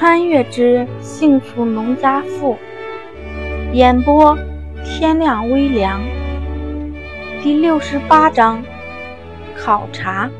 穿越之幸福农家妇，演播天亮微凉。第六十八章考察。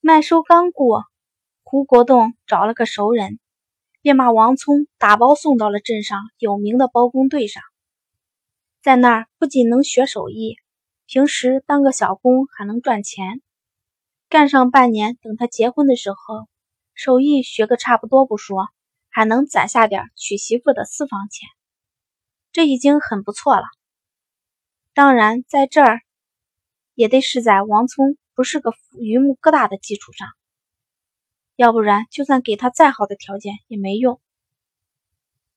麦收刚过，胡国栋找了个熟人，便把王聪打包送到了镇上有名的包工队上。在那儿不仅能学手艺，平时当个小工还能赚钱。干上半年，等他结婚的时候，手艺学个差不多不说，还能攒下点娶媳妇的私房钱，这已经很不错了。当然，在这儿也得是在王聪不是个榆木疙瘩的基础上，要不然就算给他再好的条件也没用。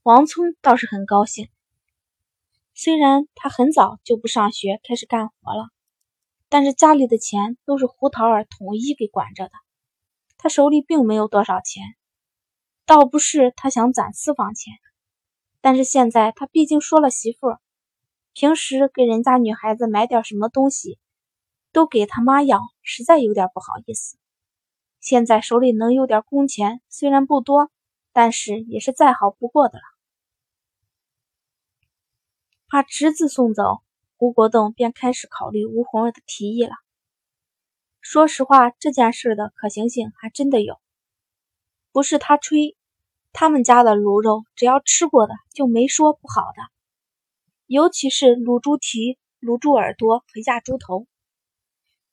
王聪倒是很高兴，虽然他很早就不上学，开始干活了。但是家里的钱都是胡桃儿统一给管着的，他手里并没有多少钱。倒不是他想攒私房钱，但是现在他毕竟说了媳妇，平时给人家女孩子买点什么东西，都给他妈要，实在有点不好意思。现在手里能有点工钱，虽然不多，但是也是再好不过的了。把侄子送走。胡国栋便开始考虑吴红儿的提议了。说实话，这件事的可行性还真的有，不是他吹。他们家的卤肉，只要吃过的就没说不好的，尤其是卤猪蹄、卤猪耳朵和压猪头，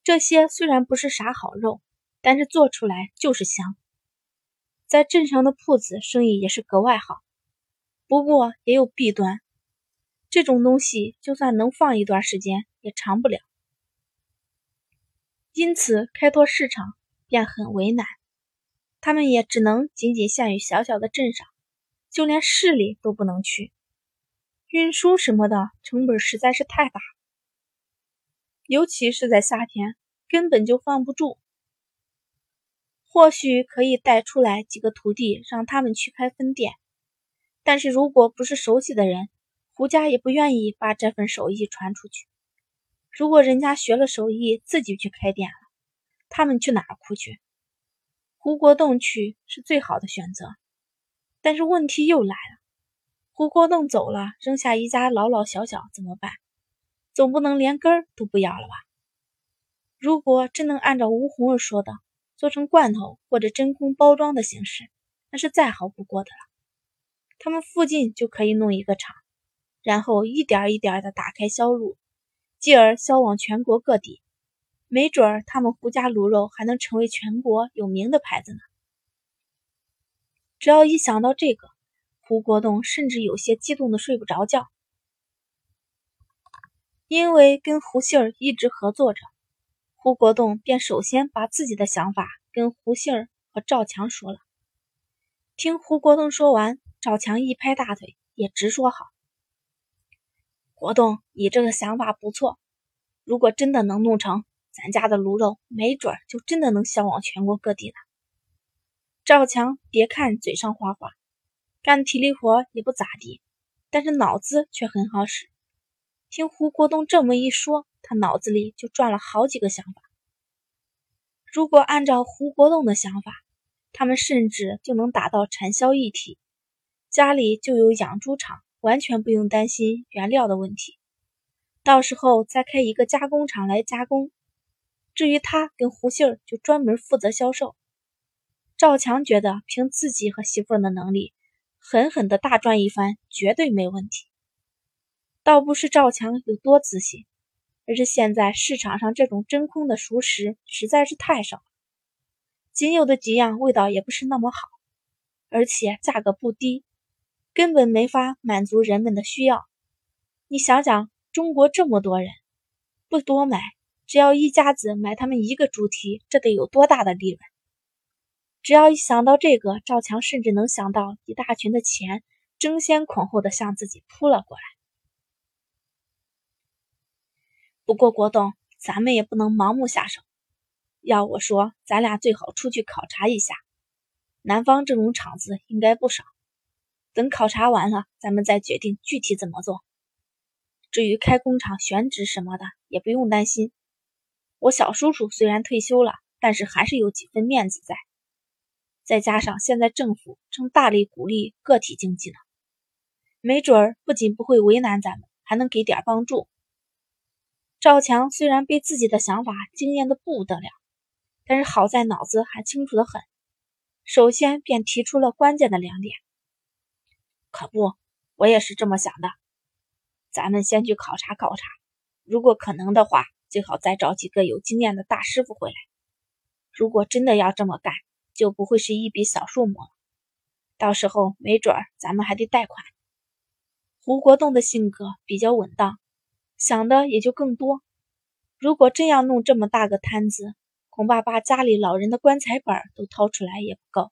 这些虽然不是啥好肉，但是做出来就是香。在镇上的铺子生意也是格外好，不过也有弊端。这种东西就算能放一段时间，也长不了。因此，开拓市场便很为难。他们也只能仅仅限于小小的镇上，就连市里都不能去。运输什么的成本实在是太大，尤其是在夏天，根本就放不住。或许可以带出来几个徒弟，让他们去开分店，但是如果不是熟悉的人，胡家也不愿意把这份手艺传出去。如果人家学了手艺，自己去开店了，他们去哪儿哭去？胡国栋去是最好的选择。但是问题又来了：胡国栋走了，扔下一家老老小小怎么办？总不能连根儿都不要了吧？如果真能按照吴红儿说的，做成罐头或者真空包装的形式，那是再好不过的了。他们附近就可以弄一个厂。然后一点一点的打开销路，继而销往全国各地。没准儿他们胡家卤肉还能成为全国有名的牌子呢。只要一想到这个，胡国栋甚至有些激动的睡不着觉。因为跟胡杏儿一直合作着，胡国栋便首先把自己的想法跟胡杏儿和赵强说了。听胡国栋说完，赵强一拍大腿，也直说好。国栋，你这个想法不错。如果真的能弄成，咱家的卤肉没准就真的能销往全国各地了。赵强，别看嘴上花花，干体力活也不咋地，但是脑子却很好使。听胡国栋这么一说，他脑子里就转了好几个想法。如果按照胡国栋的想法，他们甚至就能达到产销一体，家里就有养猪场。完全不用担心原料的问题，到时候再开一个加工厂来加工。至于他跟胡杏儿，就专门负责销售。赵强觉得凭自己和媳妇儿的能力，狠狠的大赚一番绝对没问题。倒不是赵强有多自信，而是现在市场上这种真空的熟食实在是太少了，仅有的几样味道也不是那么好，而且价格不低。根本没法满足人们的需要。你想想，中国这么多人，不多买，只要一家子买他们一个猪蹄，这得有多大的利润？只要一想到这个，赵强甚至能想到一大群的钱争先恐后的向自己扑了过来。不过国栋，咱们也不能盲目下手。要我说，咱俩最好出去考察一下。南方这种厂子应该不少。等考察完了，咱们再决定具体怎么做。至于开工厂选址什么的，也不用担心。我小叔叔虽然退休了，但是还是有几分面子在。再加上现在政府正大力鼓励个体经济呢，没准儿不仅不会为难咱们，还能给点帮助。赵强虽然被自己的想法惊艳的不得了，但是好在脑子还清楚的很，首先便提出了关键的两点。可不，我也是这么想的。咱们先去考察考察，如果可能的话，最好再找几个有经验的大师傅回来。如果真的要这么干，就不会是一笔小数目了。到时候没准儿咱们还得贷款。胡国栋的性格比较稳当，想的也就更多。如果真要弄这么大个摊子，恐怕把家里老人的棺材本都掏出来也不够。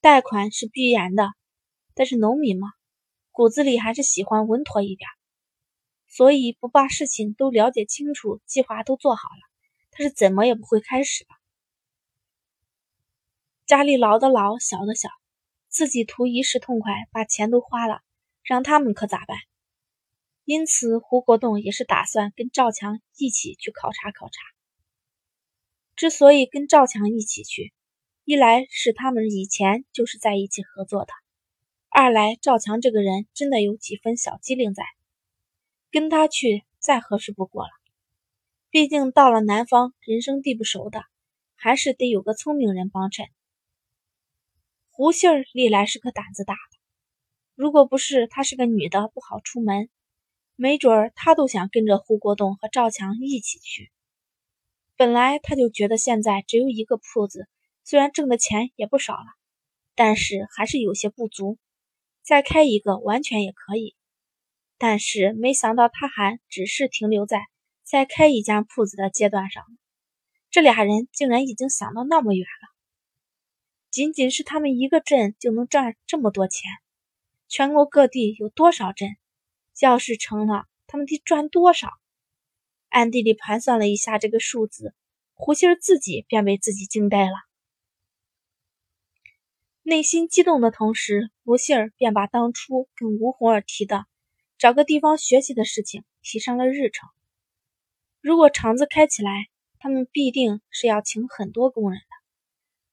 贷款是必然的，但是农民嘛。骨子里还是喜欢稳妥一点，所以不把事情都了解清楚，计划都做好了，他是怎么也不会开始的。家里老的老，小的小，自己图一时痛快，把钱都花了，让他们可咋办？因此，胡国栋也是打算跟赵强一起去考察考察。之所以跟赵强一起去，一来是他们以前就是在一起合作的。二来，赵强这个人真的有几分小机灵在，跟他去再合适不过了。毕竟到了南方，人生地不熟的，还是得有个聪明人帮衬。胡杏儿历来是个胆子大的，如果不是她是个女的，不好出门，没准儿她都想跟着胡国栋和赵强一起去。本来他就觉得现在只有一个铺子，虽然挣的钱也不少了，但是还是有些不足。再开一个完全也可以，但是没想到他还只是停留在再开一家铺子的阶段上。这俩人竟然已经想到那么远了。仅仅是他们一个镇就能赚这么多钱，全国各地有多少镇？要是成了，他们得赚多少？暗地里盘算了一下这个数字，胡杏儿自己便被自己惊呆了。内心激动的同时，胡杏儿便把当初跟吴红儿提的找个地方学习的事情提上了日程。如果厂子开起来，他们必定是要请很多工人的。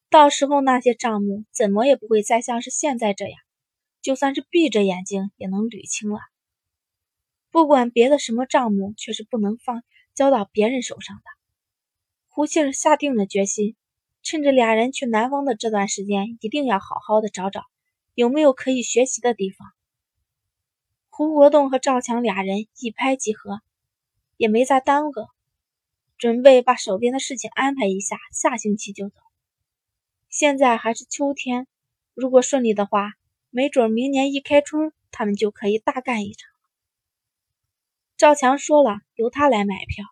到时候那些账目怎么也不会再像是现在这样，就算是闭着眼睛也能捋清了。不管别的什么账目，却是不能放交到别人手上的。胡杏儿下定了决心。趁着俩人去南方的这段时间，一定要好好的找找有没有可以学习的地方。胡国栋和赵强俩人一拍即合，也没再耽搁，准备把手边的事情安排一下，下星期就走。现在还是秋天，如果顺利的话，没准明年一开春，他们就可以大干一场。赵强说了，由他来买票，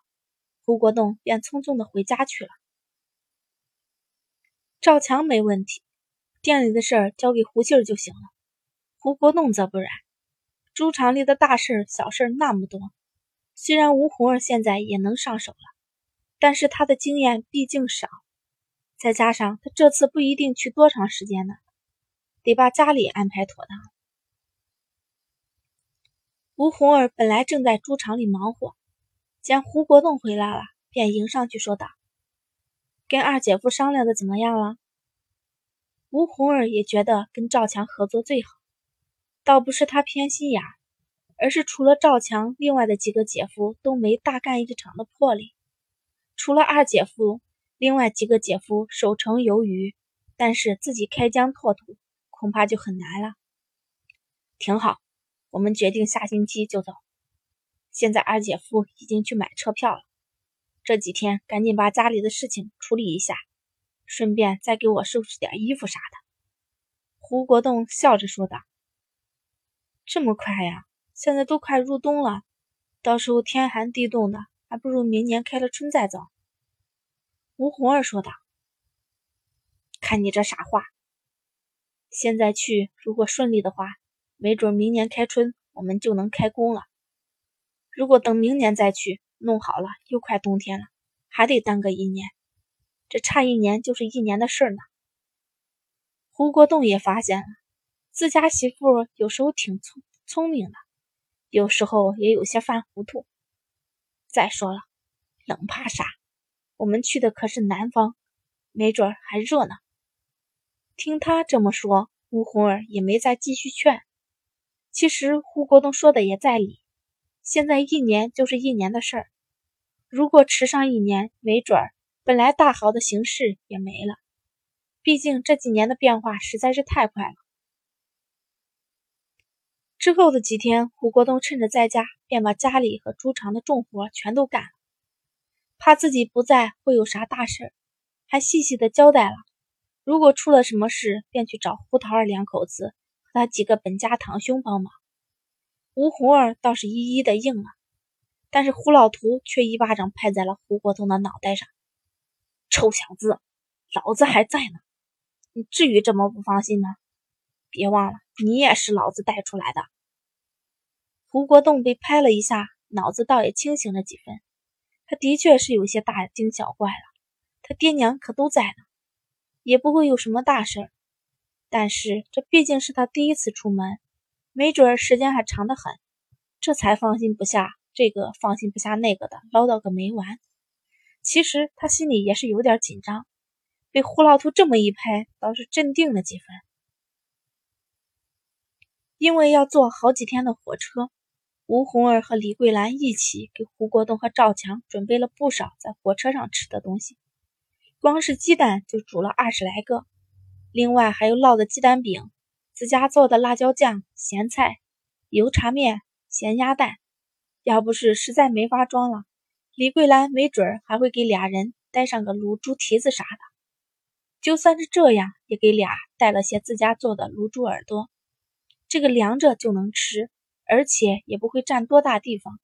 胡国栋便匆匆的回家去了。赵强没问题，店里的事儿交给胡杏儿就行了。胡国栋则不然，猪场里的大事儿小事儿那么多。虽然吴红儿现在也能上手了，但是他的经验毕竟少，再加上他这次不一定去多长时间呢，得把家里安排妥当。吴红儿本来正在猪场里忙活，见胡国栋回来了，便迎上去说道。跟二姐夫商量的怎么样了？吴红儿也觉得跟赵强合作最好，倒不是他偏心眼，而是除了赵强，另外的几个姐夫都没大干一场的魄力。除了二姐夫，另外几个姐夫守城有余，但是自己开疆拓土，恐怕就很难了。挺好，我们决定下星期就走。现在二姐夫已经去买车票了。这几天赶紧把家里的事情处理一下，顺便再给我收拾点衣服啥的。胡国栋笑着说道：“这么快呀？现在都快入冬了，到时候天寒地冻的，还不如明年开了春再走。”吴红儿说道：“看你这傻话，现在去，如果顺利的话，没准明年开春我们就能开工了。如果等明年再去，”弄好了，又快冬天了，还得耽搁一年，这差一年就是一年的事儿呢。胡国栋也发现了，自家媳妇有时候挺聪聪明的，有时候也有些犯糊涂。再说了，冷怕啥？我们去的可是南方，没准还热呢。听他这么说，吴红儿也没再继续劝。其实胡国栋说的也在理，现在一年就是一年的事儿，如果迟上一年，没准儿本来大好的形势也没了。毕竟这几年的变化实在是太快了。之后的几天，胡国栋趁着在家，便把家里和猪场的重活全都干了，怕自己不在会有啥大事儿，还细细的交代了。如果出了什么事，便去找胡桃儿两口子和他几个本家堂兄帮忙。吴红儿倒是一一的应了，但是胡老图却一巴掌拍在了胡国栋的脑袋上：“臭小子，老子还在呢，你至于这么不放心吗？别忘了，你也是老子带出来的。”胡国栋被拍了一下，脑子倒也清醒了几分。他的确是有些大惊小怪了，他爹娘可都在呢。也不会有什么大事，但是这毕竟是他第一次出门，没准时间还长得很，这才放心不下这个，放心不下那个的，唠叨个没完。其实他心里也是有点紧张，被胡老图这么一拍，倒是镇定了几分。因为要坐好几天的火车，吴红儿和李桂兰一起给胡国栋和赵强准备了不少在火车上吃的东西。光是鸡蛋就煮了二十来个，另外还有烙的鸡蛋饼、自家做的辣椒酱、咸菜、油茶面、咸鸭蛋。要不是实在没法装了，李桂兰没准还会给俩人带上个卤猪蹄子啥的。就算是这样，也给俩带了些自家做的卤猪耳朵，这个凉着就能吃，而且也不会占多大地方。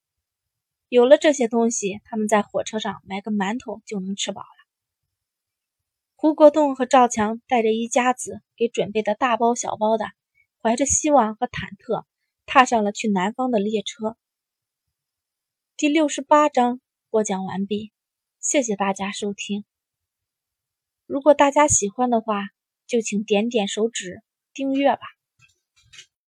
有了这些东西，他们在火车上买个馒头就能吃饱了。胡国栋和赵强带着一家子给准备的大包小包的，怀着希望和忐忑，踏上了去南方的列车。第六十八章播讲完毕，谢谢大家收听。如果大家喜欢的话，就请点点手指订阅吧。